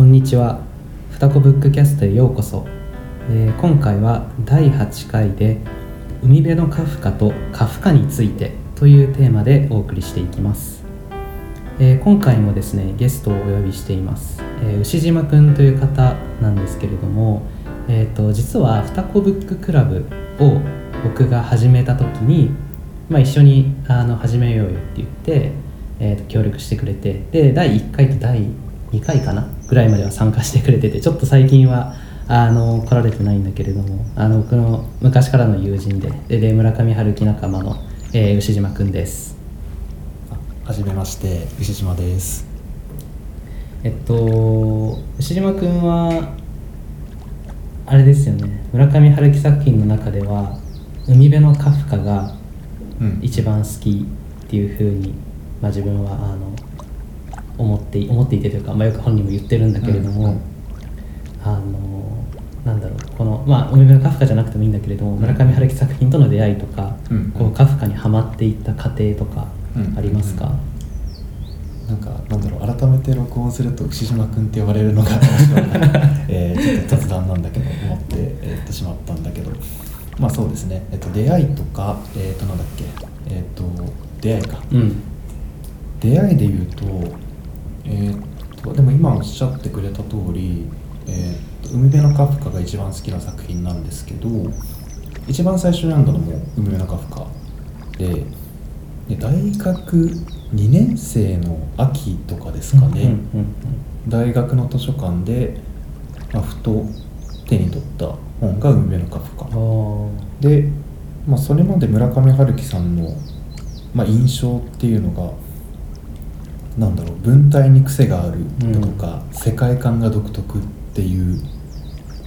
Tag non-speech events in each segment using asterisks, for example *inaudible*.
こんにちは。ふたこブックキャストへようこそ、えー今回は第8回で海辺のカフカとカフカについてというテーマでお送りしていきます、えー今回もですねゲストをお呼びしています、えー牛島くんという方なんですけれどもえー、と実はふたこブッククラブを僕が始めた時に、まあ、一緒にあの始めようよって言って、えーと協力してくれてで第1回と第2回かなぐらいまでは参加してくれててちょっと最近はあの来られてないんだけれどもあの僕の昔からの友人ででで村上春樹仲間の、えー牛島くんです。はじめまして牛島です。えっと牛島くんはあれですよね村上春樹作品の中では海辺のカフカがうん。一番好きっていうふうに、まあ、自分はあの思って思っていてというか、まあ、よく本人も言ってるんだけれども、うんうんあのなんだろうこのまあ海辺のカフカじゃなくてもいいんだけれども、ん。村上春樹作品との出会いとか、うん。こうカフカにはまっていった過程とかうん。ありますか、なんかなんだろう改めて録音すると牛島くんって呼ばれるのが面白いな、*laughs* えーちょっと雑談なんだけど思って、えーっとしまったんだけどまあそうですね、えっと、出会いとかえーっとなんだっけ？えーっと出会いか。うん。出会いで言うとえーっとでも今おっしゃってくれた通り、えーっと海辺のカフカが一番好きな作品なんですけど一番最初に読んだのも海辺のカフカでで大学2年生の秋とかですかね、うんうん大学の図書館で、まあ、ふと手に取った本が海辺のカフカ。で、まあ、それまで村上春樹さんの、まあ、印象っていうのがなんだろう文体に癖があるだとか、世界観が独特っていう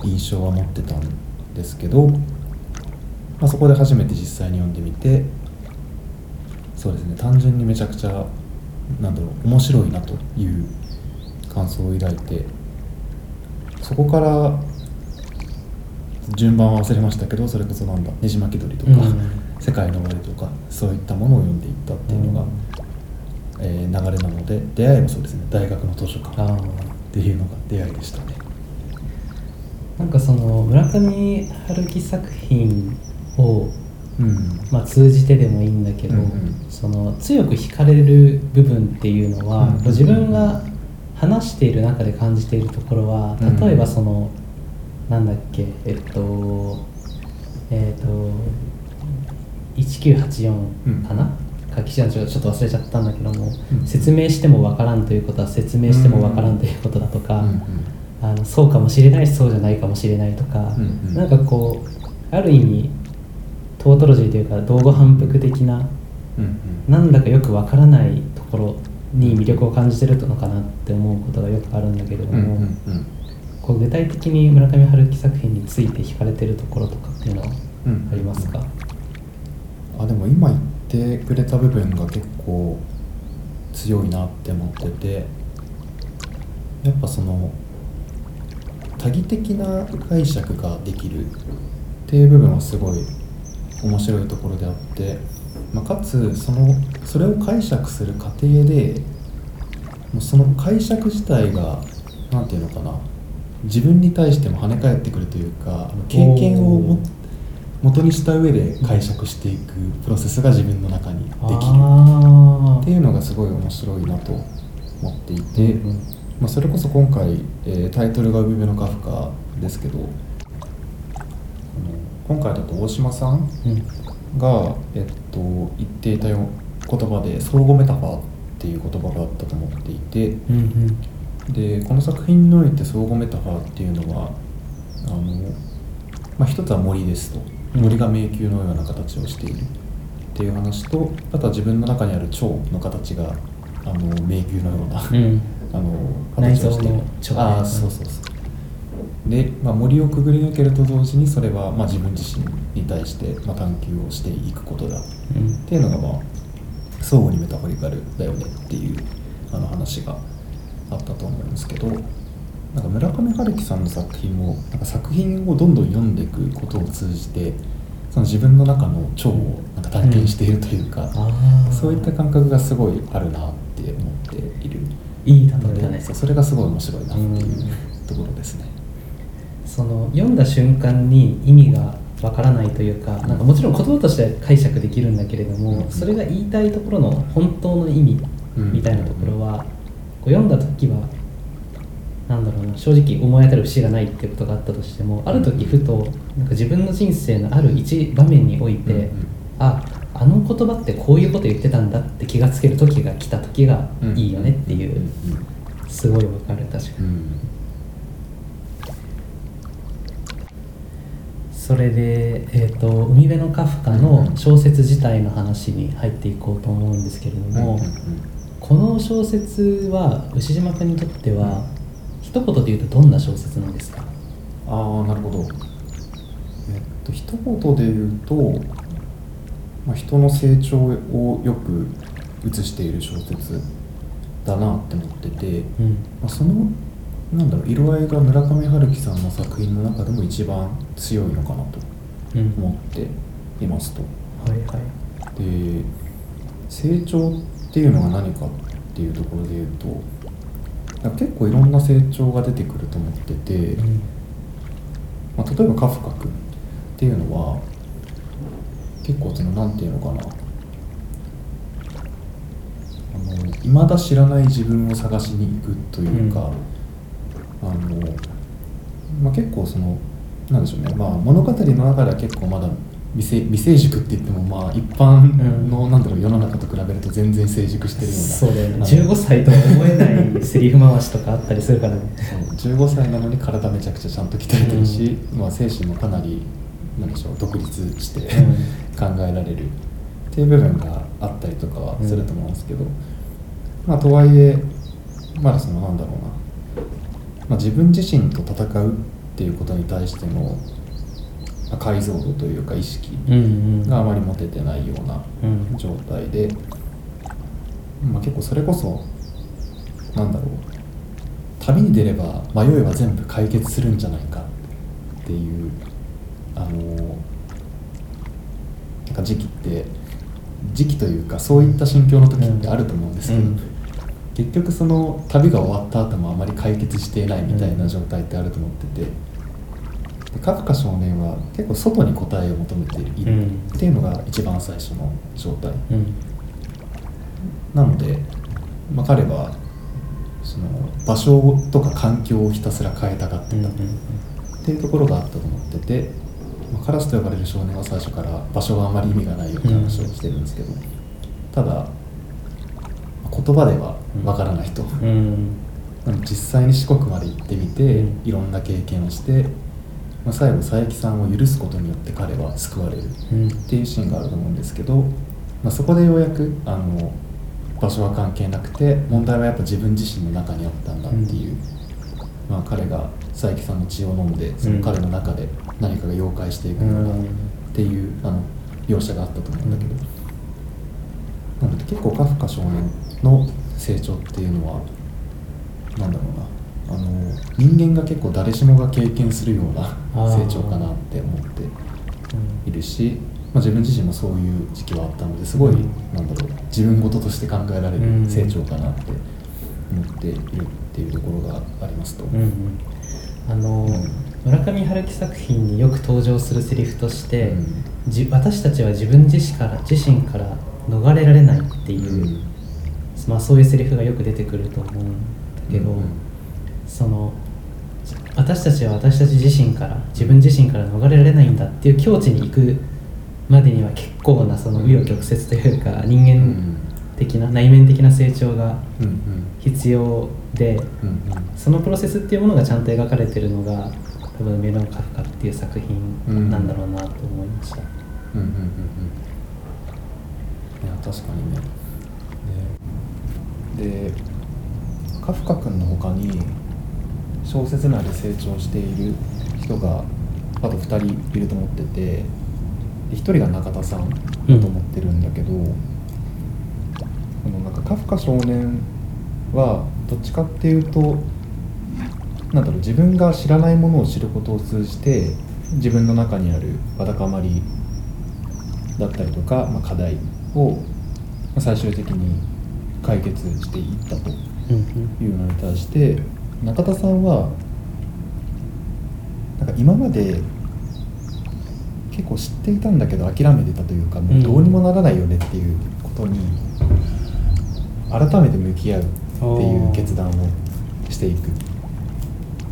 印象は持ってたんですけど、まあ、そこで初めて実際に読んでみてそうですね単純にめちゃくちゃなんだろう面白いなという感想を抱いてそこから順番は忘れましたけどそれこそなんだねじ巻き鳥とか、うん。世界の終わりとかそういったものを読んでいったっていうのが、えー流れなので出会いもそうですね。大学の図書館っていうのが出会いでしたね。なんかその村上春樹作品をうん。まあ、通じてでもいいんだけど、うんうん。その強く惹かれる部分っていうのは、うんうん自分が話している中で感じているところはうん例えばその、なんだっけえっとえっと1984かな、書き手ちょっと忘れちゃったんだけども、うん。説明してもわからんということは説明してもわからんということだとか、うんあのそうかもしれないしそうじゃないかもしれないとか、うんうん。なんかこうある意味トートロジーというか道後反復的なうんうん。なんだかよくわからないところに魅力を感じてるのかなって思うことがよくあるんだけれども、うんうんうん。こう具体的に村上春樹作品について惹かれてるところとかっていうのはうんありますか、あでも今言ってくれた部分が結構強いなって思っててやっぱその多義的な解釈ができるっていう部分はすごい面白いところであって、まあ、かつそのそれを解釈する過程でもうその解釈自体が何て言うのかな自分に対しても跳ね返ってくるというか経験をもおー元にした上で解釈していくプロセスが自分の中にできる。あっていうのがすごい面白いなと思っていて、まあ、それこそ今回、えータイトルが「海辺のカフカ」ですけど今回だと大島さんうん。が、えっと、言っていたよ言葉で相互メタファーっていう言葉があったと思っていてでこの作品において相互メタファーっていうのはあの、まあ、一つは森ですと。うん森が迷宮のような形をしているっていう話とあとは自分の中にある蝶の形があの迷宮のような、うん。*laughs* あの形をしている。の蝶ねああそうそうそう。で、まあ、森をくぐり抜けると同時にそれは、まあ、自分自身に対して、まあ、探求をしていくことだ。うんっていうのがまあ相互にメタフォリカルだよねっていうあの話があったと思うんですけどなんか村上春樹さんの作品もなんか作品をどんどん読んでいくことを通じてその自分の中の腸をなんか体験しているというか、ああそういった感覚がすごいあるなって思っている。いい例えだね。それがすごい面白いなっていううんところですね。その読んだ瞬間に意味がわからないというかなんかもちろん言葉として解釈できるんだけれども、うん。それが言いたいところの本当の意味みたいなところは、こう読んだ時はなんだろうな正直思い当たる節がないっていうことがあったとしてもある時ふとなんか自分の人生のある一場面において、うんうん。ああの言葉ってこういうこと言ってたんだって気がつける時が来た時がいいよねっていう、すごいわかる確かに。うん。それで、えーと「海辺のカフカ」の小説自体の話に入っていこうと思うんですけれども、この小説は牛島君にとっては一言で言うとどんな小説なんですか？ああなるほど。えっと一言で言うと、まあ、人の成長をよく映している小説だなって思ってて、うん。まあ、そのなんだろう色合いが村上春樹さんの作品の中でも一番強いのかなとうん。思っていますと。はいはい。で成長っていうのが何かっていうところで言うと結構いろんな成長が出てくると思ってて、うん。まあ、例えばカフカ君っていうのは結構そのなんていうのかな。あの未だ知らない自分を探しに行くというか、あのまあ、結構そのなんでしょうね、まあ、物語の中では結構まだ未成未成熟って言ってもまあ一般の、なんだろう世の中と比べると全然成熟してるような。そうだよね。あの15歳とは思えない *laughs* セリフ回しとかあったりするからね。そう15歳なのに体めちゃくちゃちゃんと鍛えてるし、まあ、精神もかなりなんでしょう独立して、考えられるっていう部分があったりとかはすると思うんですけど、まあとはいえまだそのなんだろうな、まあ、自分自身と戦うっていうことに対しての、まあ解像度というか意識うんうん。があまり持ててないようなうん。状態で、まあ、結構それこそなんだろう旅に出れば迷いは全部解決するんじゃないかっていうあのなんか時期って時期というかそういった心境の時ってあると思うんですけど、うん。結局その旅が終わった後もあまり解決していないみたいな状態ってあると思ってて、でカフカ少年は結構外に答えを求めているうん。っていうのが一番最初の状態。うん。なので、まあ、彼はその場所とか環境をひたすら変えたがってた。っうんうん。ていうところがあったと思ってて、まあカラスと呼ばれる少年は最初から場所があまり意味がないよって話をしてるんですけど、ただ言葉ではわからないと、うん。*laughs* 実際に四国まで行ってみて、うん。いろんな経験をして、まあ、最後佐伯さんを許すことによって彼は救われるうん。っていうシーンがあると思うんですけど、まあ、そこでようやくあの場所は関係なくて問題はやっぱ自分自身の中にあったんだっていう、まあ、彼が佐伯さんの血を飲んでその彼の中で何かが溶解していくようなっていうあの描写があったと思うんだけど、なので結構カフカ少年の成長っていうのはなんだろうなあの人間が結構誰しもが経験するような成長かなって思っているし、まあ、自分自身もそういう時期はあったのですごい、うん。なんだろう自分事として考えられうん。る成長かなって思っているっていうところがありますと。うんうん。あの村上春樹作品によく登場するセリフとして、うん。じ私たちは自分自身から自身から逃れられないっていう、うん。まあ、そういうセリフがよく出てくると思うんだけど、うんその私たちは私たち自身から自分自身から逃れられないんだっていう境地に行くまでには結構なその紆余曲折というか人間的な内面的な成長が必要でそのプロセスっていうものがちゃんと描かれてるのが多分「メロンカフカ」っていう作品なんだろうなと思いました。うんうんうんうん。いや確かにね。ででカフカ君の他に小説内で成長している人があと2人いると思っててで1人が中田さんだと思ってるんだけど、このなんかカフカ少年はどっちかっていうとなんだろう自分が知らないものを知ることを通じて自分の中にあるわだかまりだったりとか、まあ、課題をまあ最終的に解決していったとうん。いうのに対して中田さんはなんか今まで結構知っていたんだけど諦めてたというかもうどうにもならないよねっていうことに改めて向き合うっていう決断をしていく。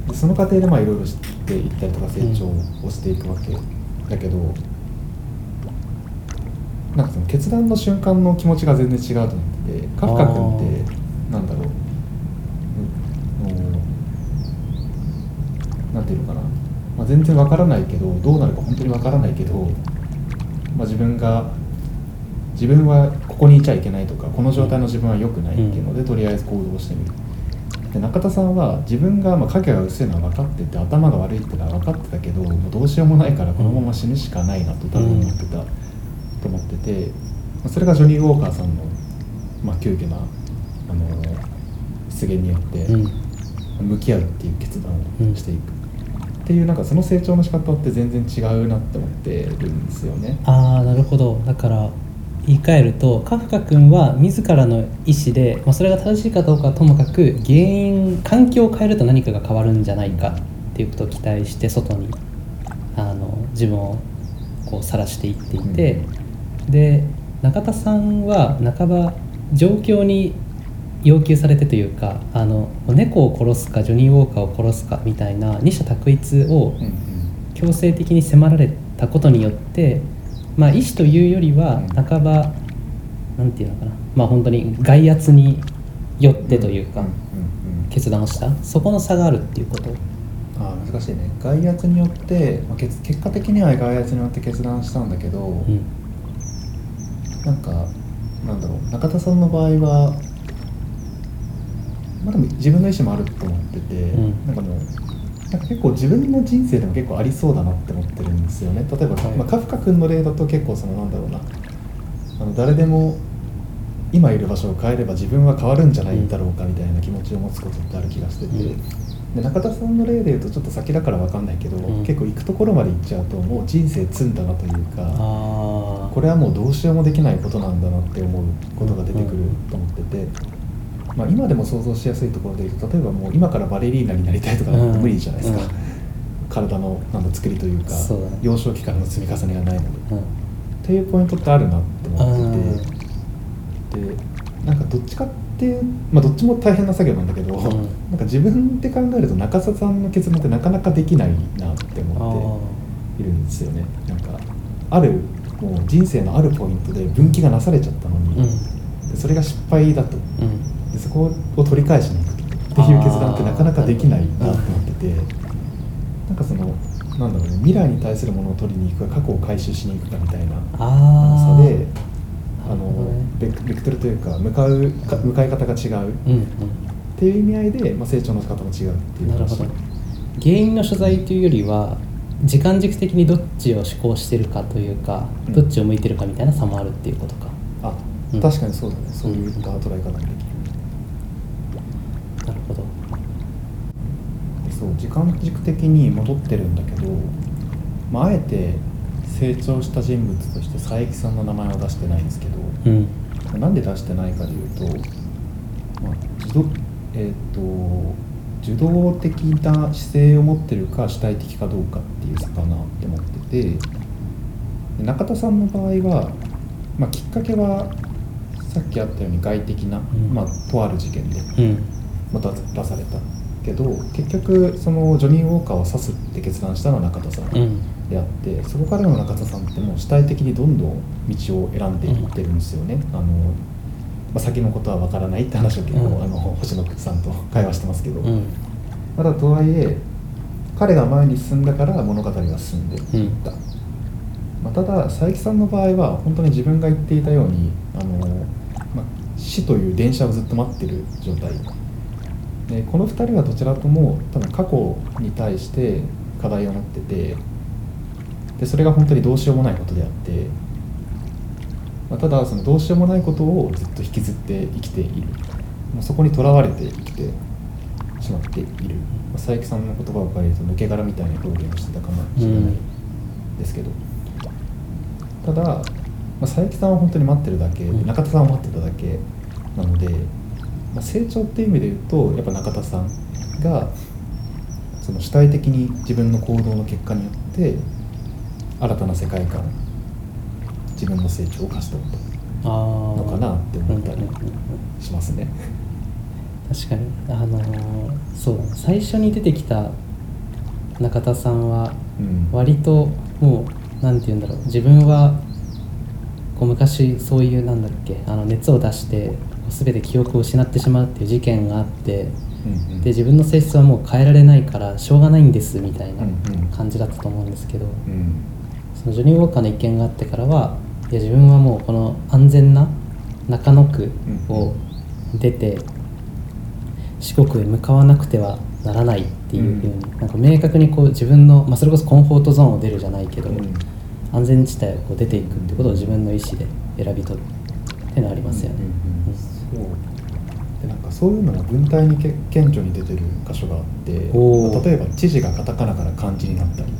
でその過程でまあいろいろ知っていったりとか成長をしていくわけだけど、なんかその決断の瞬間の気持ちが全然違うと思っててカフカ君ってなんだろううんなんていうのかな、まあ、全然わからないけどどうなるか本当にわからないけど、まあ、自分が自分はここにいちゃいけないとかこの状態の自分は良くないっていうので、とりあえず行動してみる。で中田さんは自分がまあ影が薄いのは分かってて頭が悪いっていうのは分かってたけどもうどうしようもないからこのまま死ぬしかないなと多分思ってた、と思っててまあそれがジョニー・ウォーカーさんの、まあ、急遽なあの出現によってうん。向き合うっていう決断をしていく、っていうなんかその成長の仕方って全然違うなって思ってるんですよね。ああなるほどだから言い換えるとカフカ君は自らの意思で、まあ、それが正しいかどうかはともかく原因環境を変えると何かが変わるんじゃないかっていうことを期待して外にあの自分をこう晒していっていて、で中田さんは半ば状況に要求されてというかあの猫を殺すかジョニー・ウォーカーを殺すかみたいな二者択一を強制的に迫られたことによって、まあ、意思というよりはうん。半ばなんていうのかな。まあ本当に外圧によってというか決断をした。そこの差があるっていうこと。あー難しいね。外圧によって、まあ、結結果的には外圧によって決断したんだけど、うん。なんかなんだろう。中田さんの場合はまあでも自分の意思もあると思ってて、ん。なんかもうなんか結構自分の人生でも結構ありそうだなって思ってるんですよね。例えば、はい。まあ、カフカ君の例だと結構そのなんだろうなあの誰でも今いる場所を変えれば自分は変わるんじゃないだろうかみたいな気持ちを持つことってある気がしてて、うん。で中田さんの例で言うとちょっと先だから分かんないけど、うん。結構行くところまで行っちゃうともう人生積んだなというかこれはもうどうしようもできないことなんだなって思うことが出てくると思ってて、まあ、今でも想像しやすいところで言うと例えばもう今からバレリーナになりたいとかうん無理じゃないですか、うん。体のなんだ作りというかそうだね。幼少期からの積み重ねがないので。うん。っていうポイントってあるなって思ってて。でなんかどっちかっていうまあどっちも大変な作業なんだけど、ん。なんか自分で考えると中澤さんの決断ってなかなかできないなってあ思っているんですよね。なんかあるもう人生のあるポイントで分岐がなされちゃったのに、それが失敗だと。うんでそこを取り返しに行くっていう決断ってなかなかできないなと思っててなんかそのなんだろうね未来に対するものを取りに行くか過去を回収しに行くかみたいなああ差であのねベクベクトルというか向かうか向かい方が違う。っうんうん。ていう意味合いで、まあ、成長の仕方も違うっていう話。なるほど。原因の所在というよりは時間軸的にどっちを思考してるかというか、うん。どっちを向いてるかみたいな差もあるっていうことか。あ、うん。確かにそうだね。そういった捉え方もできるほどでそう時間軸的に戻ってるんだけど、まあ、あえて成長した人物として佐伯さんの名前は出してないんですけどうん。なんで出してないかでいうと、まあ、受動えっ、と受動的な姿勢を持ってるか主体的かどうかっていう差かなって思っててで中田さんの場合は、まあ、きっかけはさっきあったように外的な、ん。まあ、とある事件でうん。また出されたけど結局そのジョニー・ウォーカーを刺すって決断したのは中田さんうん。であってそこからの中田さんってもう主体的にどんどん道を選んでいってるんですよね。あのまあ、先のことは分からないって話を結構、うん。あの星野さんと会話してますけど、うん。ただとはいえ彼が前に進んだから物語が進んでいった、まあ、ただ佐伯さんの場合は本当に自分が言っていたようにあの、まあ、死という電車をずっと待ってる状態でこの2人はどちらとも多分過去に対して課題を持っててでそれが本当にどうしようもないことであって、まあ、ただそのどうしようもないことをずっと引きずって生きている。もうそこにとらわれて生きてしまっている、まあ、佐伯さんの言葉を借りると抜け殻みたいな表現をしてたかもしれないですけど、ただ、まあ、佐伯さんは本当に待ってるだけ、中田さんは待ってただけなのでまあ、成長っていう意味で言うとやっぱ中田さんがその主体的に自分の行動の結果によって新たな世界観自分の成長を勝ち取ったのかなって思ったりしますね。確かに。あのーそう最初に出てきた中田さんはうん。割ともうなんて言うんだろう。自分はこう昔そういうなんだっけあの熱を出して全て記憶を失ってしまうっていう事件があってうんうん。で自分の性質はもう変えられないからしょうがないんですみたいなうんうん。感じだったと思うんですけどうん。そのジョニー・ウォーカーの意見があってからはいや自分はもうこの安全な中野区を出て四国へ向かわなくてはならないっていうふうに、なんか明確にこう自分の、まあ、それこそコンフォートゾーンを出るじゃないけど、うん。安全地帯をこう出ていくってことを自分の意思で選び取るっていうのはありますよね。うんうんうんそういうのが文体にけ顕著に出てる箇所があって、例えば知事がカタカナから漢字になったり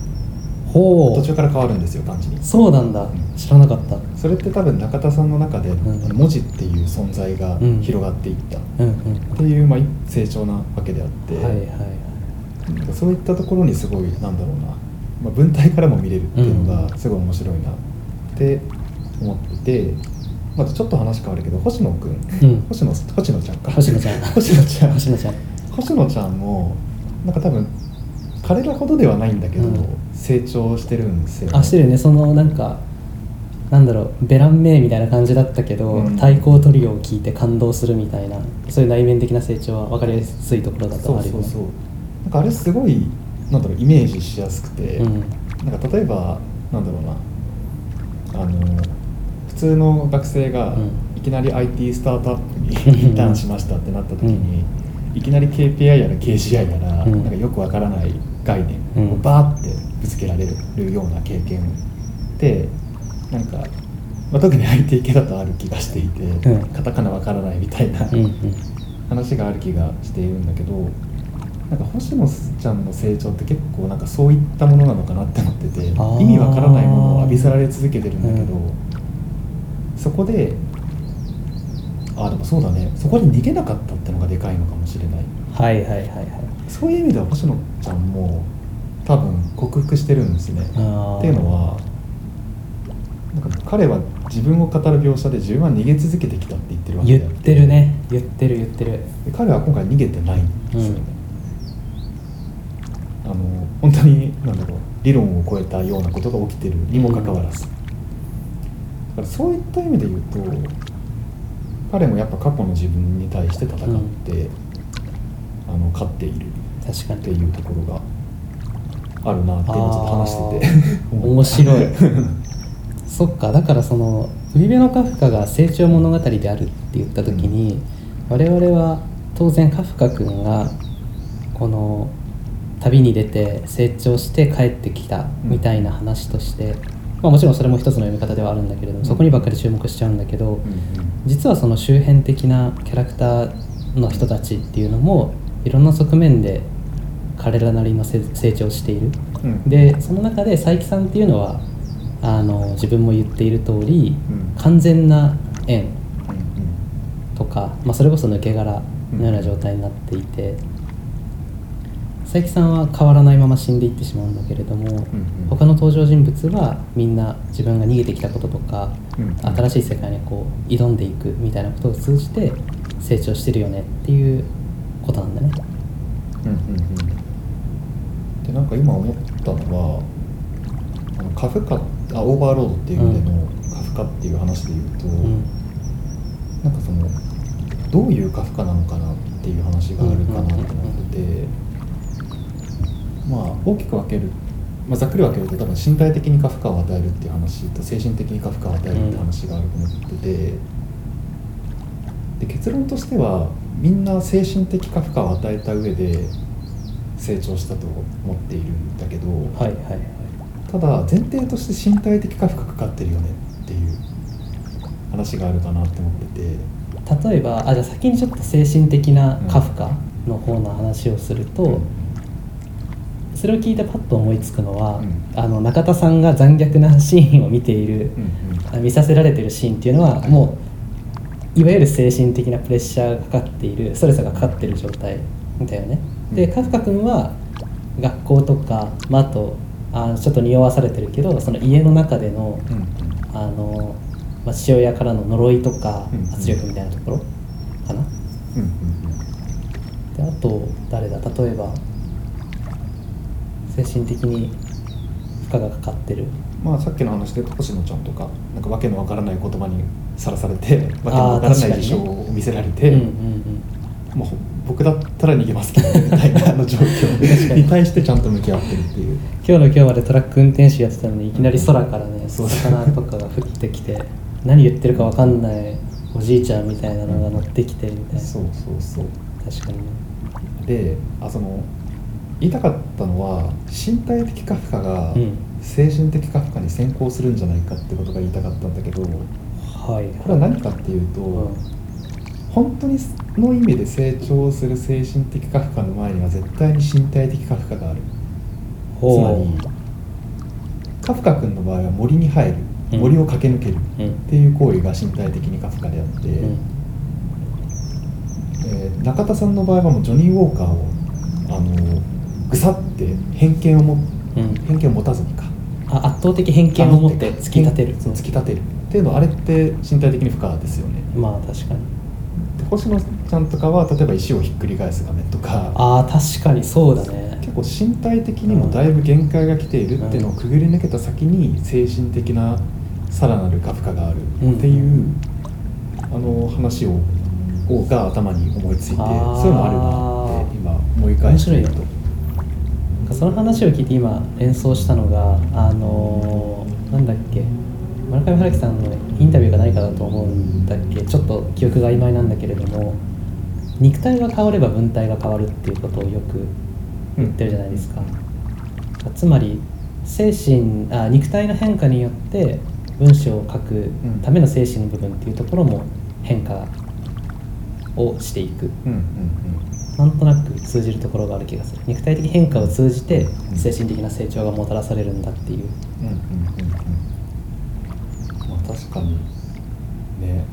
ほう。途中から変わるんですよ漢字に。そうなんだ。ん。知らなかった。それって多分中田さんの中で、んあの文字っていう存在がうん。広がっていった。っうんうん。ていう、まあ、成長なわけであって、はいはいそういったところにすごいなんだろうな、まあ、文体からも見れるっていうのがすごい面白いなって思ってて、またちょっと話変わるけど星野くん、うん。星野星野ちゃんか。星野ちゃん。星野ちゃん。星野ちゃん。星野ちゃんもなんか多分彼らほどではないんだけど、うん。成長してるんですよ、あしてるね。そのなんかなんだろうベランメイみたいな感じだったけど、うん。太鼓トリオを聞いて感動するみたいなそういう内面的な成長は分かりやすいところだとそあるよね。うそうそう。なんかあれすごいなんだろうイメージしやすくて、うん。なんか例えばなんだろうなあの普通の学生がうん。いきなり IT スタートアップにうんインターンしましたってなった時に、いきなり KPI やら KGI やら、うん。なんかよくわからない概念をうん。バーってぶつけられるような経験ってなんか、まあ、特に IT 系だとある気がしていて、うん。カタカナわからないみたいな、話がある気がしているんだけどなんか星野ちゃんの成長って結構なんかそういったものなのかなって思ってて意味わからないものを浴びせられ続けてるんだけど、うそこであでもそうだね。そこで逃げなかったってのがでかいのかもしれない。はいはいはいはい。そういう意味では星野ちゃんも多分克服してるんですね。っていうのはなんか彼は自分を語る描写で自分は逃げ続けてきたって言ってるわけ言ってるね。言ってる言ってる。で彼は今回逃げてないんですよね、うん。あの本当に何だろう理論を超えたようなことが起きてるにもかかわらず、だからそういった意味で言うと彼もやっぱ過去の自分に対して戦って、あの勝っている確かに。っていうところがあるなって今ちょっと話してて。*laughs* 面白い。*laughs* そっかだからその海辺のカフカが成長物語であるって言った時に、我々は当然カフカ君がこの旅に出て成長して帰ってきたみたいな話として、まあ、もちろんそれも一つの読み方ではあるんだけれども、そこにばっかり注目しちゃうんだけど、うん実はその周辺的なキャラクターの人たちっていうのもいろんな側面で彼らなりのせ成長している。うん。うんでその中で佐伯さんっていうのはあの自分も言っている通り、うん。完全な縁うんとか、まあ、それこそ抜け殻のような状態になっていて、佐伯さんは変わらないまま死んでいってしまうんだけれども、うんうん。他の登場人物はみんな自分が逃げてきたこととか、うん新しい世界にこう挑んでいくみたいなことを通じて成長してるよねっていうことなんだね。うんうんうん。でなんか今思ったのはあのカフカあオーバーロードっていう意味でのカフカっていう話で言うと、うん。なんかそのどういうカフカなのかなっていう話があるかなと思ってて、まあ大きく分ける、まあ、ざっくり分けると多分身体的にカフカを与えるっていう話と精神的にカフカを与えるっていう話があると思ってて、で結論としてはみんな精神的カフカを与えた上で成長したと思っているんだけど、はいはいはいただ前提として身体的カフカかかってるよねっていう話があるかなって思ってて。例えばあじゃあ先にちょっと精神的なカフカの方の話をすると、それを聞いてパッと思いつくのは、うん。あの中田さんが残虐なシーンを見ている、うんうんあ見させられてるシーンっていうのはもういわゆる精神的なプレッシャーがかかっているストレスがかかってる状態だよね。でカフカ君は学校とか、まあ、あとあちょっと匂わされてるけどその家の中でのうんうん。あの、まあ、父親からの呪いとかうん圧力みたいなところかな、うんうん。であと誰だ？例えば精神的に負荷がかかってる。まあさっきの話で星野ちゃんとかなんかわけのわからない言葉にさらされてわけのわからない事象を見せられて、うんうんうん。僕だったら逃げますけどみたいなあの状況に。に対してちゃんと向き合ってるっていう。今日の今日までトラック運転手やってたのにいきなり空からねそう魚とかが降ってきて何言ってるか分かんないおじいちゃんみたいなのが乗ってきてみたいな。そうそうそう。確かにね。であその言いたかったのは身体的過負荷がうん。精神的過負荷に先行するんじゃないかってことが言いたかったんだけどこはい。れは何かっていうと、うん。本当にの意味で成長する精神的過負荷の前には絶対に身体的過負荷がある。つまほりカフカ君の場合は森に入る。うん。森を駆け抜ける。っていう行為が身体的に過負荷であって、うん。えー中田さんの場合はもうジョニー・ウォーカーをあのぐさって偏見をもうん。偏見を持たずにか。あ圧倒的偏見を持って突き立てる。そう突き立てる。っていうのはあれって身体的に負荷ですよね。まあ確かに。で星野ちゃんとかは例えば石をひっくり返す画面とか。ああ確かにそうだね。結構身体的にもだいぶ限界が来ているっていうのをくぐり抜けた先に精神的なさらなる過負荷があるっていう、あの話ををが頭に思いついてそういうのあるなって今思い返してみるとその話を聞いて今連想したのがあのーなんだっけ村上春樹さんのインタビューが何かだと思うんだっけちょっと記憶が曖昧なんだけれども肉体が変われば文体が変わるっていうことをよく言ってるじゃないですか、つまり精神あ肉体の変化によって文章を書くための精神の部分っていうところも変化をしていく。うん。うんなんとなく通じるところがある気がする。肉体的変化を通じてうん。精神的な成長がもたらされるんだっていう。うんうんうんうん。まあ確かにね。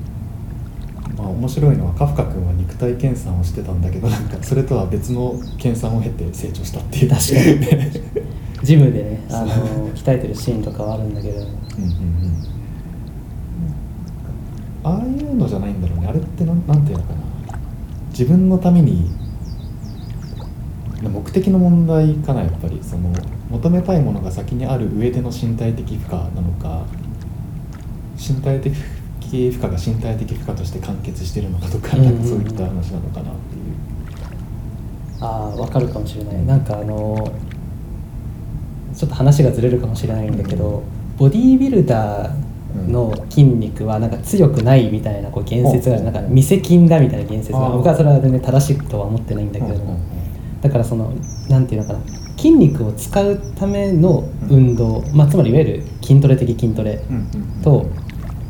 まあ面白いのはカフカ君は肉体研鑽をしてたんだけどなんかそれとは別の研鑽を経て成長したっていう。確かに。ねジムでねあの鍛えてるシーンとかはあるんだけれどもうんうんうん。ああいうのじゃないんだろうね。あれってなんなんていうのかな。自分のために目的の問題かなやっぱり。その求めたいものが先にある上での身体的負荷なのか身体的負荷が身体的負荷として完結してるのかとか,、なんかそういった話なのかなっていう。ああ分かるかもしれない。なんかあのちょっと話がずれるかもしれないんだけど、ボディービルダーの筋肉はなんか強くないみたいなこう言説があるなんか未施筋だみたいな言説が僕はそれは全然正しいとは思ってないんだけれども、だからそのなんていうのかな筋肉を使うための運動、まあ、つまりいわゆる筋トレ的筋トレと、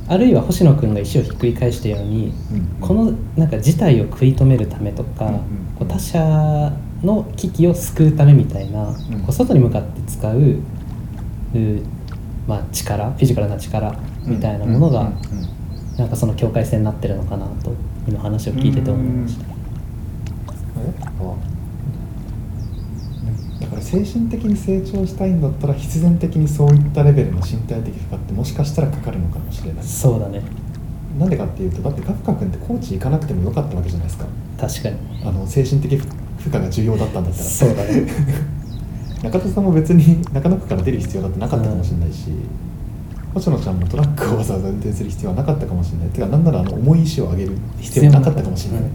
あるいは星野君が石をひっくり返したように、うんこのなんか事態を食い止めるためとか、こう他者の危機を救うためみたいな、ん。こう外に向かって使ううまあ、力フィジカルな力みたいなものが、なんかその境界線になってるのかなと今話を聞いてて思いました。精神的に成長したいんだったら必然的にそういったレベルの身体的負荷ってもしかしたらかかるのかもしれない。そうだね。なんでかっていうとだってカフカ君ってコーチ行かなくてもよかったわけじゃないですか。確かに。あの精神的負荷が重要だったんだったら。そうだね。*laughs* *laughs* 中田さんも別に中野区から出る必要だってなかったかもしれないし、星野ちゃんもトラックをわざわざ運転する必要はなかったかもしれない。てかなんならあの重い石を上げる必要はなかったかもしれない、うん。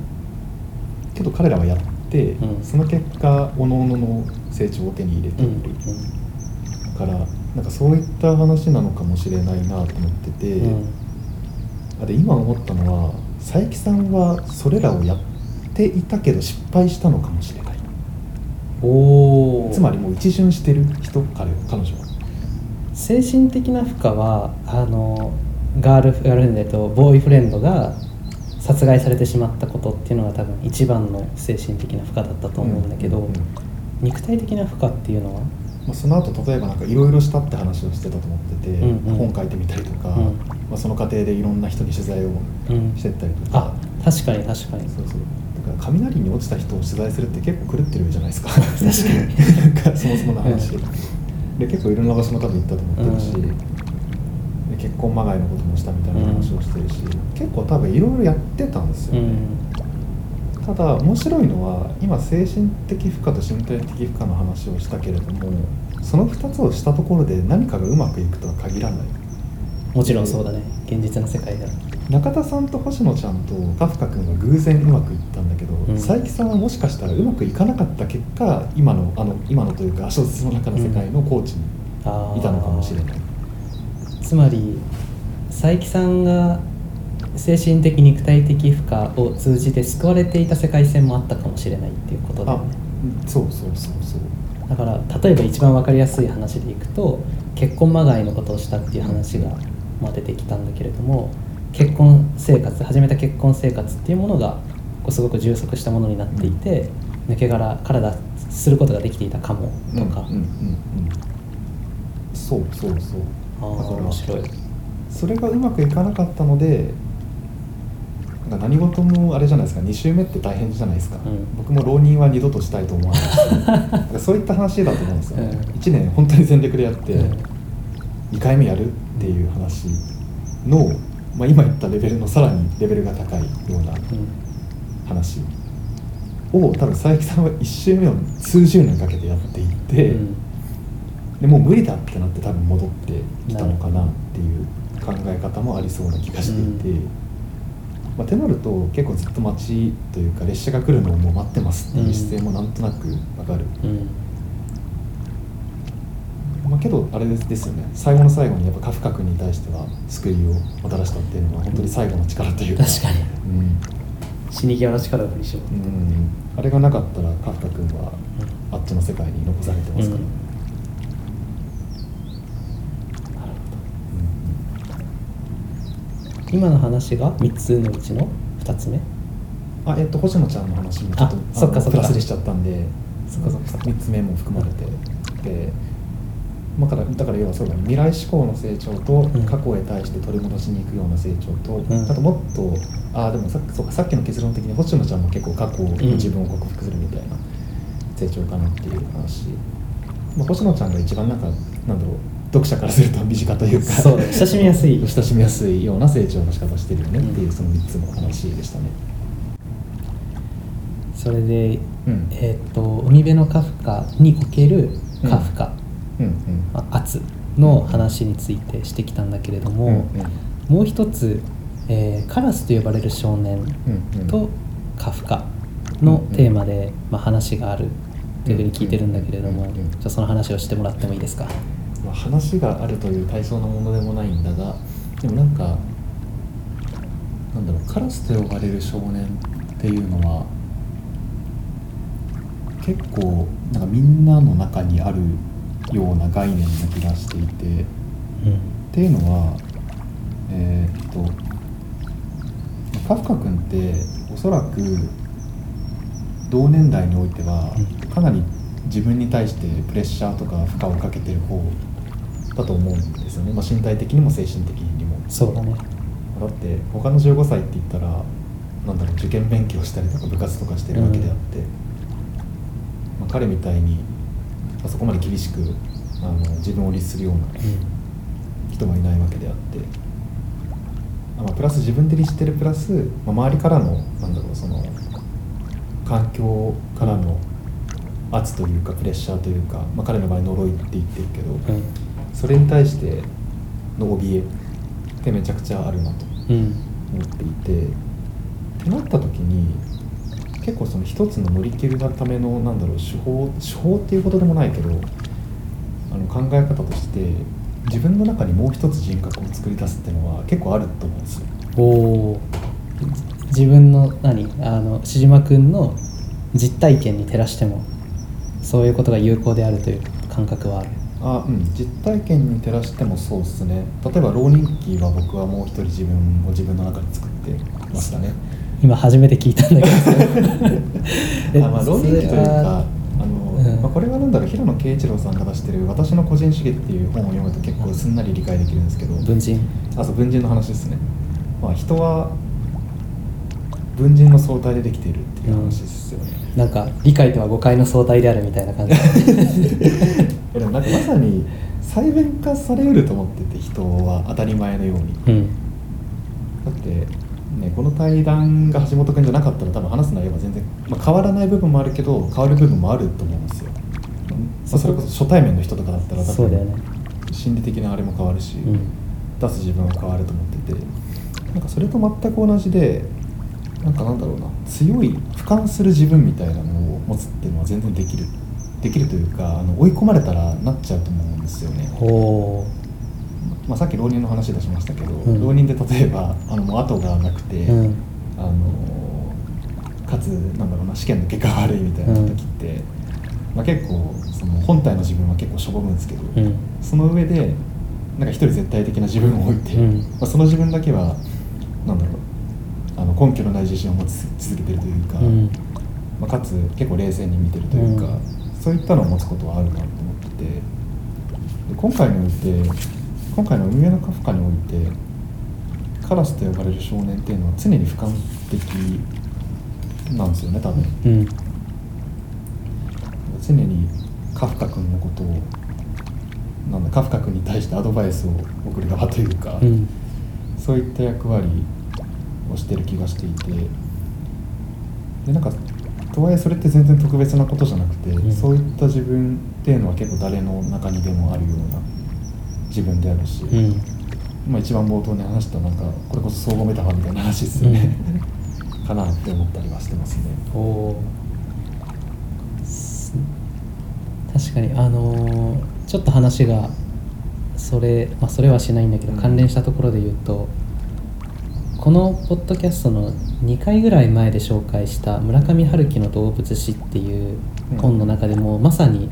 けど彼らはやって、うん。その結果おののの成長を手に入れている、うん。だからなんかそういった話なのかもしれないなと思ってて、あで今思ったのは佐伯さんはそれらをやっていたけど失敗したのかもしれない。おー。つまりもう一巡してる人彼彼女は。精神的な負荷はあのガールフレンドとボーイフレンドが殺害されてしまったことっていうのが多分一番の精神的な負荷だったと思うんだけど、うんうん肉体的な負荷っていうのは？まあ、その後例えばなんかいろいろしたって話をしてたと思ってて、うんうん。本書いてみたりとか、うん。ままあ、その過程でいろんな人に取材をうん。してったりとか、あ確かに確かに。そうそう。だから雷に落ちた人を取材するって結構狂ってるじゃないですか。*laughs* 確かに。なんかそもそもの話、で結構いろんな場所も多分行ったと思ってるし、結婚まがいのこともしたみたいな話をしてるし、結構多分いろいろやってたんですよね、うん。ただ面白いのは今精神的負荷と身体的負荷の話をしたけれどもその2つをしたところで何かがうまくいくとは限らない。もちろんそうだね。現実の世界では中田さんと星野ちゃんとカフカ君は偶然うまくいったんだけど、うん。佐伯さんはもしかしたらうまくいかなかった結果今のあの今のというか小説の中の世界のコーチにいたのかもしれない、つまり佐伯さんが精神的肉体的負荷を通じて救われていた世界線もあったかもしれないっていうことだよあねそうそうそうそう。だから例えば一番分かりやすい話でいくと結婚まがいのことをしたっていう話が、まあ、出てきたんだけれども結婚生活始めた結婚生活っていうものがこうすごく充足したものになっていて、抜け殻から脱することができていたかもとか、うんうんうんうん。そうそうそう面白い。それがうまくいかなかったのでなんか何事もあれじゃないですか。2週目って大変じゃないですか、うん。僕も浪人は二度としたいと思わないし。*laughs* そういった話だと思うんですよ、ね。うん。1年本当に全力でやって、うん。2回目やるっていう話の、まあ、今言ったレベルのさらにレベルが高いようなうん。話を多分佐伯さんは1週目を数十年かけてやっていって、うんでもう無理だってなって多分戻ってきたのかなっていう考え方もありそうな気がしていて、うん。まあ、ってなると結構ずっと待ちというか列車が来るのをもう待ってますっていう姿勢もなんとなくわかる、うん。まあ、けどあれですですよね。最後の最後にやっぱカフカ君に対しては救いをもたらしたっていうのは本当に最後の力というか。確かに。うん。死に際の力を振り絞って、うん。あれがなかったらカフカ君はあっちの世界に残されてますから、うん今の話が3つのうちの2つ目？あえっと星野ちゃんの話もちょっとあそっかそっか。のプラスでしちゃったんでそっかそっか3つ目も含まれてで、まあ、だからだから要はそうだね。未来志向の成長とん。過去へ対して取り戻しに行くような成長と、ん。あともっとあでもさそうかさっきの結論的に星野ちゃんも結構過去の自分を克服するみたいな成長かなっていう話、まあ、星野ちゃんが一番なんかなんだろう読者からすると身近というか。そう親しみやすい。親しみやすいような成長の仕方してるよねっていううん。その3つの話でしたね。それで、うん。えーっと海辺のカフカにおけるカフカ、うん。うん。あ圧の話についてしてきたんだけれども、うん。うん。もう一つ、えーカラスと呼ばれる少年うん。うん。とカフカのテーマで、まあ、話があるというふうに聞いてるんだけれども、うん。うん。うん。じゃあその話をしてもらってもいいですか？まあ、話があるという対象のものでもないんだがでもなんかなんだろうカラスと呼ばれる少年っていうのは結構なんかみんなの中にあるような概念な気がしていてっていうのはえーっとカフカ君っておそらく同年代においてはうん。かなり自分に対してプレッシャーとか負荷をかけてる方だと思うんですよね、まあ、身体的にも精神的にも。そうだね。だって他の15歳って言ったらなんだろう受験勉強したりとか部活とかしてるわけであって、まあ、彼みたいにまあそこまで厳しくあの自分を律するような人はいないわけであって、あまあ、プラス自分で律してるプラス、まあ、周りからのなんだろうその環境からの圧というかプレッシャーというか、まあ、彼の場合呪いって言ってるけど、うんそれに対しての怯えってめちゃくちゃあるなとうん。思っていてってなった時に結構その一つの乗り切るためのなんだろう手法手法っていうことでもないけどあの考え方として自分の中にもう一つ人格を作り出すっていうのは結構あると思うんですよ。おお自分の何？あの志島君の実体験に照らしてもそういうことが有効であるという感覚はあるあうん、実体験に照らしてもそうですね。例えば浪人期は僕はもう一人自分を自分の中で作ってましたね。今初めて聞いたんだけど。え *laughs* あまあ浪人期というかあの、うん。まあ、これはなんだろう平野啓一郎さんが出してる「私の個人主義」っていう本を読むと結構すんなり理解できるんですけど。文人。あそう文人の話ですね、まあ、人は文人の相対でできているっていう話ですよね、なんか理解とは誤解の相対であるみたいな感じ。え *laughs* でもなんかまさに細分化されうると思ってて人は当たり前のように。うん。だってねこの対談が橋本君じゃなかったら多分話す内容は全然、まあ、変わらない部分もあるけど変わる部分もあると思うんですよ、まあ、それこそ初対面の人とかだったら多分心理的なあれも変わるし、うん。出す自分は変わると思ってて。なんかそれと全く同じでなんかなんだろうな強い俯瞰する自分みたいなのを持つっていうのは全然できるできるというかあの追い込まれたらなっちゃうと思うんですよね、ほまあ、さっき浪人の話出しましたけど、うん。浪人で例えばあのもう後がなくて、ううん。あのかつなんだろうな試験の結果が悪いみたいな時って、まあ、結構その本体の自分は結構しょぼむんですけど、うん。その上でなんか一人絶対的な自分を置いて、うん。まあ、その自分だけはなんだろうあの根拠のない自信を持ち続けてるというか、うん。まあ、かつ結構冷静に見てるというか、うんそういったのを持つことはあるなと思ってて。で今回において今回の「運営のカフカ」においてカラスと呼ばれる少年っていうのは常に俯瞰的なんですよね多分。うん。常にカフカ君のことをなんだカフカ君に対してアドバイスを送る側というか、うん。そういった役割をしてる気がしていて。でなんかとはいえそれって全然特別なことじゃなくて、うん。そういった自分っていうのは結構誰の中にでもあるような自分であるし、うん。まあ、一番冒頭に話したなんかこれこそ相互メタファーみたいな話ですよね、かなって思ったりはしてますね。確かにあのーちょっと話がそれ、まあ、それはしないんだけどうん。関連したところで言うと、このポッドキャストの2回ぐらい前で紹介した村上春樹の動物史っていう本の中でも、まさに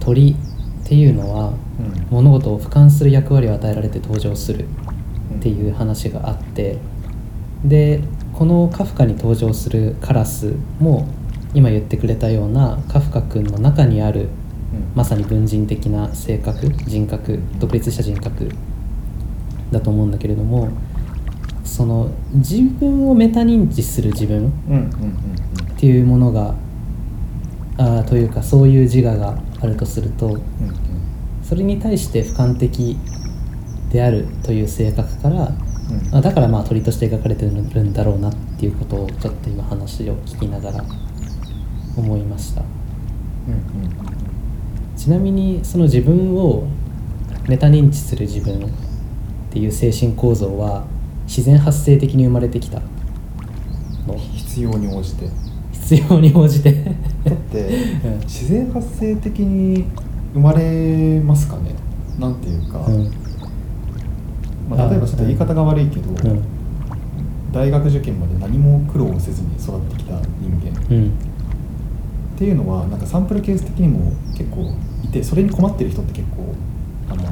鳥っていうのはうん。物事を俯瞰する役割を与えられて登場するってういう話があってでこのカフカに登場するカラスも今言ってくれたようなカフカ君の中にあるん。まさに文人的な性格人格独立した人格だと思うんだけれどもその自分をメタ認知する自分っていうものがあというかそういう自我があるとするとそれに対して俯瞰的であるという性格からだからまあ鳥として描かれてるんだろうなっていうことをちょっと今話を聞きながら思いました。ちなみにその自分をメタ認知する自分っていう精神構造は自然発生的に生まれてきた。の必要に応じて。必要に応じて。だって *laughs* うん。自然発生的に生まれますかね？なんていうか、うん。まあ、例えばちょっと言い方が悪いけど、うん。大学受験まで何も苦労をせずに育ってきた人間。っうん。ていうのはなんかサンプルケース的にも結構いてそれに困ってる人って結構あの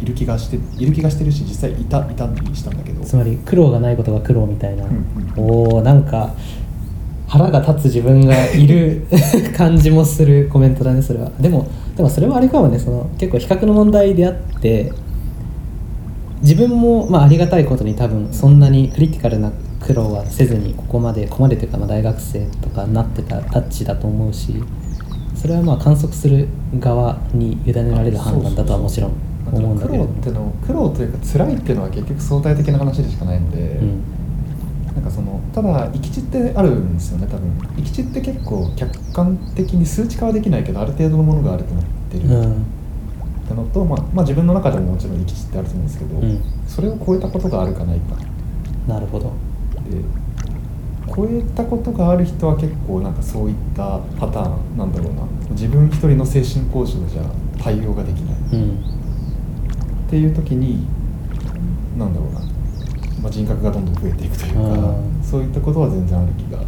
いる気がしている気がしてるし実際いたいたりしたんだけど。つまり苦労がないことが苦労みたいな、うんおおなんか腹が立つ自分がいる *laughs* 感じもするコメントだねそれは。でもでもそれはあれかもねその結構比較の問題であって自分も、まあ、ありがたいことに多分そんなにクリティカルな苦労はせずにここまでここまでというかまあ大学生とかなってたタッチだと思うしそれはまあ観測する側に委ねられる判断だとはもちろん思うんだけれど。も苦労っての苦労というか辛いっていうのは結局相対的な話でしかないので、うん。なんかそのただ行き地ってあるんですよね多分。行き地って結構客観的に数値化はできないけどある程度のものがあると思ってる。うん。ってのと、まあ、まあ自分の中でももちろん行き地ってあると思うんですけど、うん。それを超えたことがあるかないか。なるほど。で超えたことがある人は結構なんかそういったパターンなんだろうな。自分一人の精神構造じゃ対応ができない。うんっていう時になんだろうな、まあ、人格がどんどん増えていくというかうん。そういったことは全然ある気が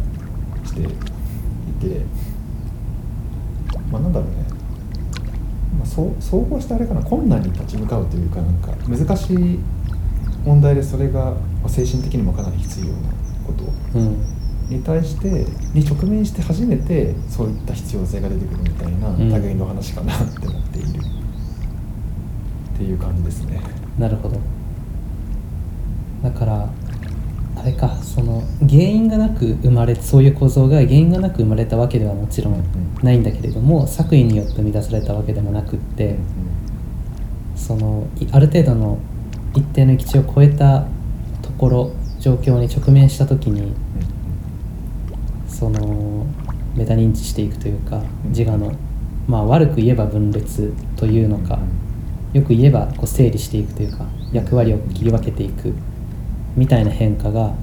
していて。まあなんだろうね、まあ、そう総合してあれかな。困難に立ち向かうというかなんか難しい問題でそれがまあ精神的にもかなり必要なこと。うん。に対してに直面して初めてそういった必要性が出てくるみたいなうん。類の話かなって思っている、っていう感じですね。なるほど。だからあれかその原因がなく生まれそういう構造が原因がなく生まれたわけではもちろんないんだけれども作為によって生み出されたわけでもなくってそのいある程度の一定の域値を超えたところ状況に直面した時にそのメタ認知していくというかうん。自我のまあ悪く言えば分裂というのかよく言えばこう整理していくというか役割を切り分けていくみたいな変化が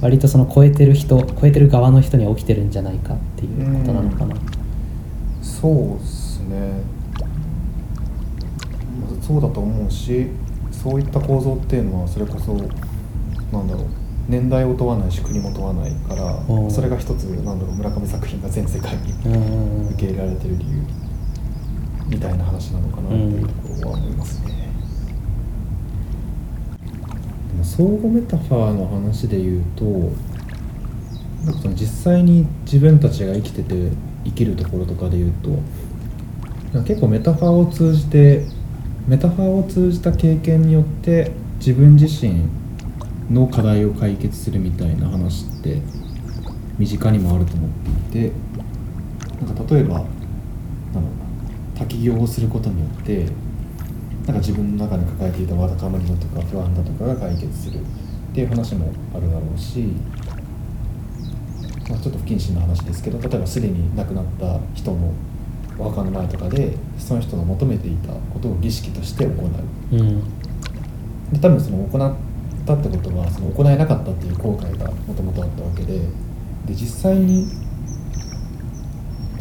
割とその超えてる人超えてる側の人には起きてるんじゃないかっていうことなのかな。そうですね。まあそうだと思うしそういった構造っていうのはそれこそなんだろう年代を問わないし国も問わないからそれが一つなんだろう村上作品が全世界に受け入れられてる理由みたいな話なのかなっていうところは思いますね。でも相互メタファーの話で言うとなんかその実際に自分たちが生きてて生きるところとかで言うと結構メタファーを通じてメタファーを通じた経験によって自分自身の課題を解決するみたいな話って身近にもあると思っていてなんか例えばなんだろうな滝行をすることによってなんか自分の中に抱えていたわだかまりだとか不安だとかが解決するっていう話もあるだろうし、まあ、ちょっと不謹慎な話ですけど例えばすでに亡くなった人のお墓の前とかでその人が求めていたことを儀式として行う。うん。で多分その行ったってことはその行えなかったっていう後悔がもともとあったわけでで実際に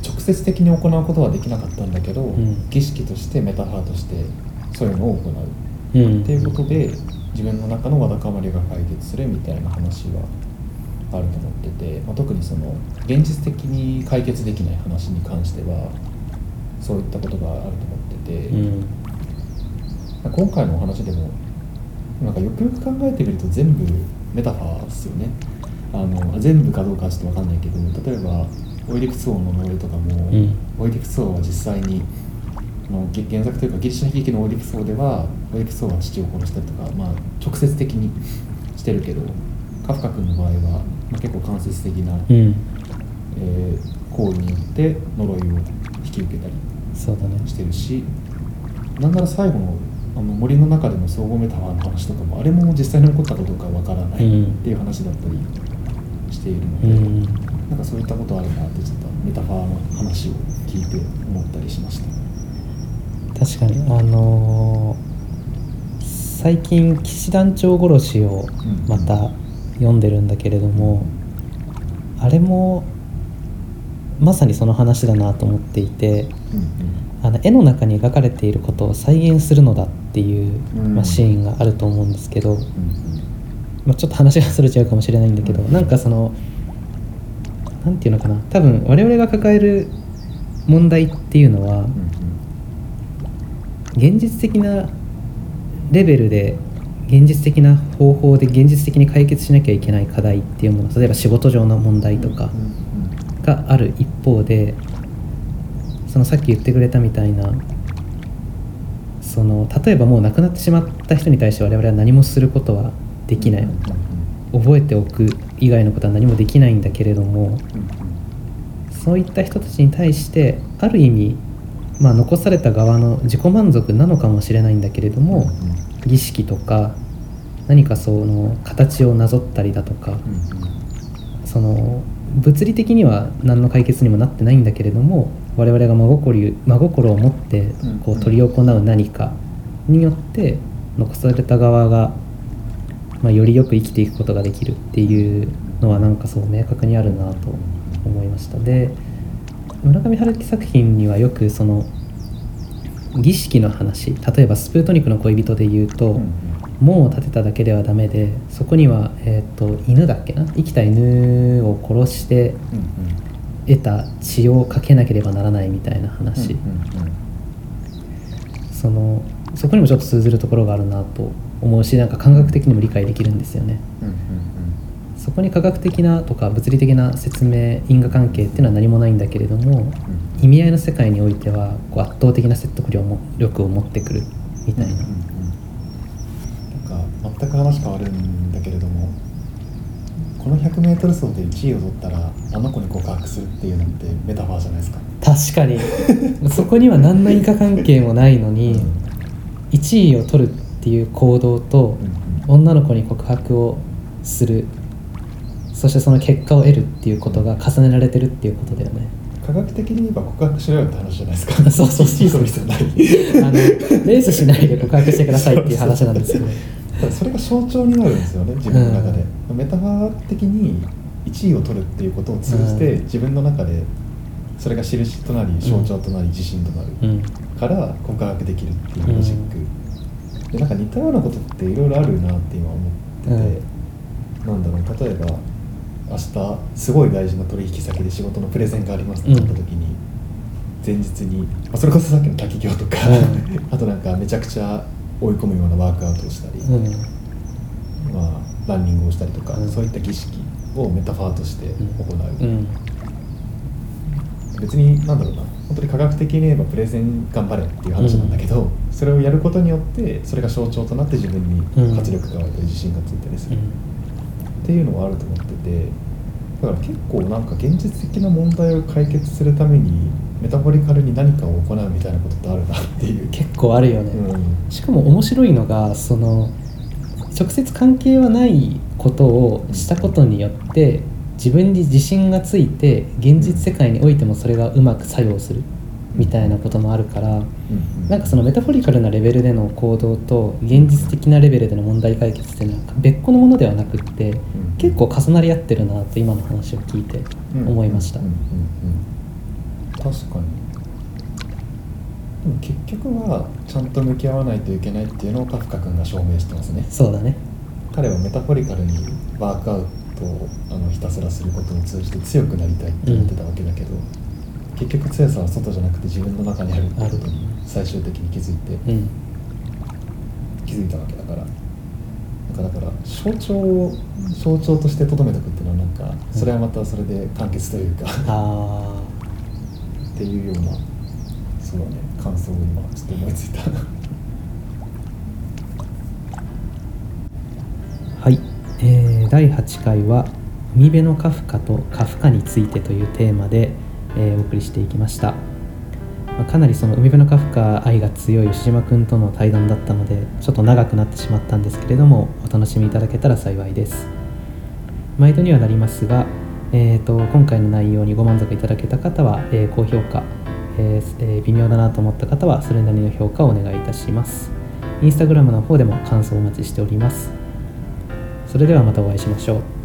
直接的に行うことはできなかったんだけど、ん。儀式としてメタファーとしてそういうのを行う。うんっていうことで自分の中のわだかまりが解決するみたいな話はあると思ってて、まあ、特にその現実的に解決できない話に関してはそういったことがあると思ってて。うん。今回のお話でもなんかよくよく考えてみると全部メタファーですよね。あの全部かどうかはちょっと分かんないけど例えばオイリクス王の呪いとかも、うん。オイリクス王は実際にあのげ原作というかギリシャ悲劇のオイリクス王ではオイリクス王は父を殺したりとか、まあ、直接的にしてるけどカフカ君の場合は、まあ、結構間接的な、うん。えー行為によって呪いを引き受けたりしてるしなんなら最後のあの森の中での総合メタファーの話とかもあれも実際に起こったかどうかわからないうん。っていう話だったりしているので、うん。なんかそういったことあるなってちょっとメタファーの話を聞いて思ったりしました。確かに。あのー最近騎士団長殺しをまた読んでるんだけれども、あれもまさにその話だなと思っていてあの絵の中に描かれていることを再現するのだっていう、うん。まあ、シーンがあると思うんですけど、うんうん。まあ、ちょっと話がそれちゃうかもしれないんだけど、うん。なんかそのなんていうのかな。多分我々が抱える問題っていうのはうん現実的なレベルで現実的な方法で現実的に解決しなきゃいけない課題っていうもの例えば仕事上の問題とかがある一方でそのさっき言ってくれたみたいなその例えばもう亡くなってしまった人に対して我々は何もすることはできない。覚えておく以外のことは何もできないんだけれどもそういった人たちに対してある意味、まあ、残された側の自己満足なのかもしれないんだけれども、儀式とか何かその形をなぞったりだとかうんその物理的には何の解決にもなってないんだけれども我々が真心真心を持ってこうん。う執り行う何かによって残された側が、まあ、よりよく生きていくことができるっていうのはなんかそう明確にあるなと思いました。で村上春樹作品にはよくその儀式の話例えばスプートニクの恋人で言うと、門を建てただけではダメでそこには、えー、と犬だっけな生きた犬を殺してうん得た血をかけなければならないみたいな話、そのそこにもちょっと通ずるところがあるなと思うしなんか感覚的にも理解できるんですよね。うんうんそこに科学的なとか物理的な説明因果関係っていうのは何もないんだけれども意味合いの世界においてはこう圧倒的な説得力を持ってくるみたいな、うんうんうんなんか全く話変わるんだけれどもこの 100m 走で1位を取ったらあの子に告白するっていうのってメタファーじゃないですか。確かに。*laughs* そこには何の因果関係もないのに1位を取るっていう行動と女の子に告白をするそしてその結果を得るっていうことが重ねられてるっていうことだよね。科学的に言えば告白しろよって話じゃないですか。*laughs* そうそうそう1位取る必要ないあのレースしないで告白してくださいっていう話なんですけど。ただそれが象徴になるんですよね自分の中で、メタファー的に1位を取るっていうことを通じて、うん。自分の中でそれが印となり象徴となり自信となる、うん。から告白できるっていうロジック、でなんか似たようなことっていろいろあるなって今思ってて、なんだろう例えば明日すごい大事な取引先で仕事のプレゼンがありますってなった時に、前日に、まあ、それこそさっきの滝行とか、う *laughs* あとなんかめちゃくちゃ追い込むようなワークアウトをしたり、うん。まあ、ランニングをしたりとか、うん。そういった儀式をメタファーとして行う、うん。別になんだろうな本当に科学的に言えばプレゼン頑張れっていう話なんだけど、それをやることによってそれが象徴となって自分に活力が湧いたり自信がついたりする、っていうのはあると思っててだから結構なんか現実的な問題を解決するためにメタフォリカルに何かを行うみたいなことってあるなっていう。結構あるよね、うん。しかも面白いのがその直接関係はないことをしたことによって自分に自信がついて現実世界においてもそれがうまく作用するみたいなこともあるからうんうん。なんかそのメタフォリカルなレベルでの行動と現実的なレベルでの問題解決っていうのは別個のものではなくって結構重なり合ってるなって今の話を聞いて思いました。うんうんうんうん。確かに。でも結局はちゃんと向き合わないといけないっていうのをカフカ君が証明してますね。そうだね。彼はメタフォリカルにワークアウトをあのひたすらすることを通じて強くなりたいって言ってたわけだけど、結局強さは外じゃなくて自分の中にあるってことに最終的に気づいてうん。気づいたわけだから。なんかだから象徴を象徴としてとどめておくっていうのはなんかそれはまたそれで完結というかあ *laughs* っていうようなそうだね感想を今ちょっと思いついた。ー *laughs* はい、えー第8回は「海辺のカフカとカフカについて」というテーマで、えーお送りしていきました、まあかなりその海辺のカフカ愛が強い吉島くんとの対談だったのでちょっと長くなってしまったんですけれどもお楽しみいただけたら幸いです。毎度にはなりますが、えー、と今回の内容にご満足いただけた方は、えー高評価、ええー微妙だなと思った方はそれなりの評価をお願いいたします。インスタグラムの方でも感想をお待ちしております。それではまたお会いしましょう。